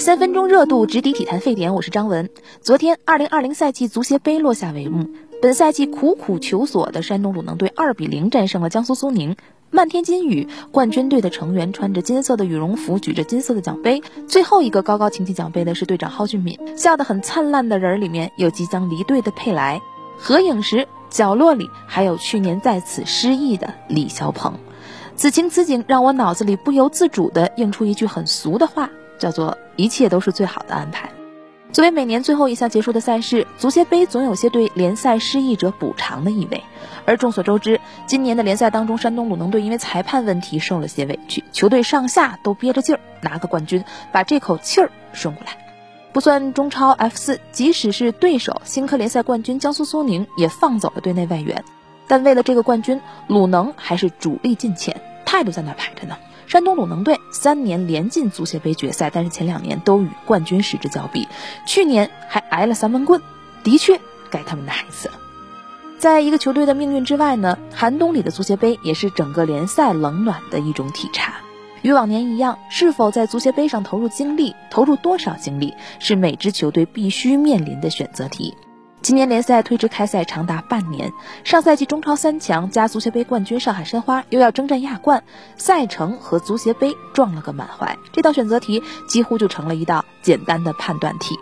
三分钟热度直抵体坛沸点，我是张文。昨天，二零二零赛季足协杯落下帷幕。本赛季苦苦求索的山东鲁能队二比零战胜了江苏苏宁。漫天金雨，冠军队的成员穿着金色的羽绒服，举着金色的奖杯。最后一个高高擎起奖杯的是队长蒿俊闵，笑得很灿烂的人里面有即将离队的佩莱。合影时，角落里还有去年在此失意的李霄鹏。此情此景，让我脑子里不由自主地映出一句很俗的话。叫做一切都是最好的安排。作为每年最后一项结束的赛事，足协杯总有些对联赛失意者补偿的意味。而众所周知，今年的联赛当中，山东鲁能队因为裁判问题受了些委屈，球队上下都憋着劲儿拿个冠军，把这口气儿顺过来。不算中超 F 四，即使是对手新科联赛冠军江苏苏宁也放走了队内外援，但为了这个冠军，鲁能还是主力尽遣，态度在那摆着呢。山东鲁能队三年连进足协杯决赛，但是前两年都与冠军失之交臂，去年还挨了三闷棍，的确该他们的孩子了。在一个球队的命运之外呢，寒冬里的足协杯也是整个联赛冷暖的一种体察。与往年一样，是否在足协杯上投入精力，投入多少精力，是每支球队必须面临的选择题。今年联赛推迟开赛长达半年，上赛季中超三强加足协杯冠军上海申花又要征战亚冠，赛程和足协杯撞了个满怀。这道选择题几乎就成了一道简单的判断题。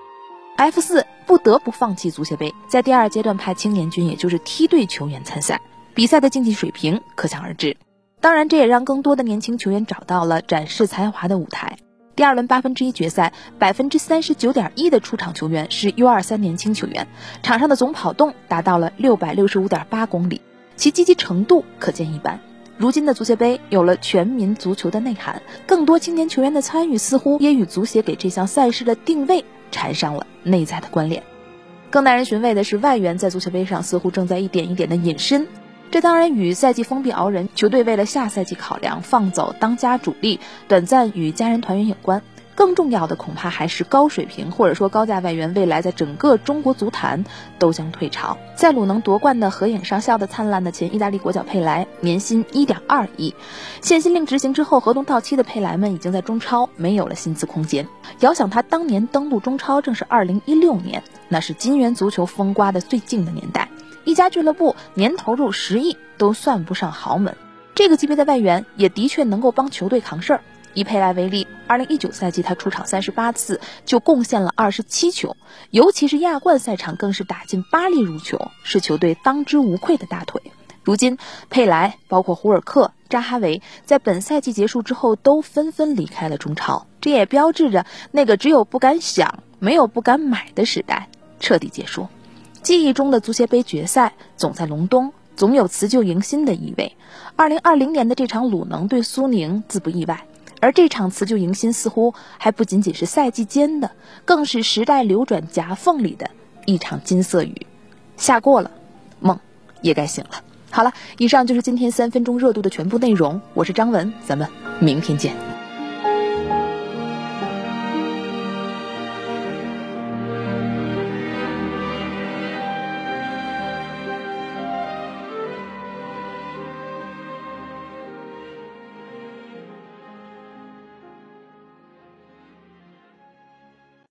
F 四不得不放弃足协杯，在第二阶段派青年军，也就是梯队球员参赛，比赛的竞技水平可想而知。当然，这也让更多的年轻球员找到了展示才华的舞台。第二轮八分之一决赛，百分之三十九点一的出场球员是 U 二三年轻球员，场上的总跑动达到了六百六十五点八公里，其积极程度可见一斑。如今的足协杯有了全民足球的内涵，更多青年球员的参与似乎也与足协给这项赛事的定位缠上了内在的关联。更耐人寻味的是，外援在足协杯上似乎正在一点一点的隐身。这当然与赛季封闭熬人，球队为了下赛季考量放走当家主力，短暂与家人团圆有关。更重要的恐怕还是高水平或者说高价外援未来在整个中国足坛都将退潮。在鲁能夺冠的合影上笑得灿烂的前意大利国脚佩莱，年薪一点二亿，限薪令执行之后，合同到期的佩莱们已经在中超没有了薪资空间。遥想他当年登陆中超正是二零一六年，那是金元足球风刮的最劲的年代。一家俱乐部年投入十亿都算不上豪门，这个级别的外援也的确能够帮球队扛事儿。以佩莱为例，二零一九赛季他出场三十八次，就贡献了二十七球，尤其是亚冠赛场更是打进八粒入球，是球队当之无愧的大腿。如今，佩莱包括胡尔克、扎哈维在本赛季结束之后都纷纷离开了中超，这也标志着那个只有不敢想没有不敢买的时代彻底结束。记忆中的足协杯决赛总在隆冬，总有辞旧迎新的意味。二零二零年的这场鲁能对苏宁自不意外，而这场辞旧迎新似乎还不仅仅是赛季间的，更是时代流转夹缝里的一场金色雨。下过了，梦也该醒了。好了，以上就是今天三分钟热度的全部内容。我是张文，咱们明天见。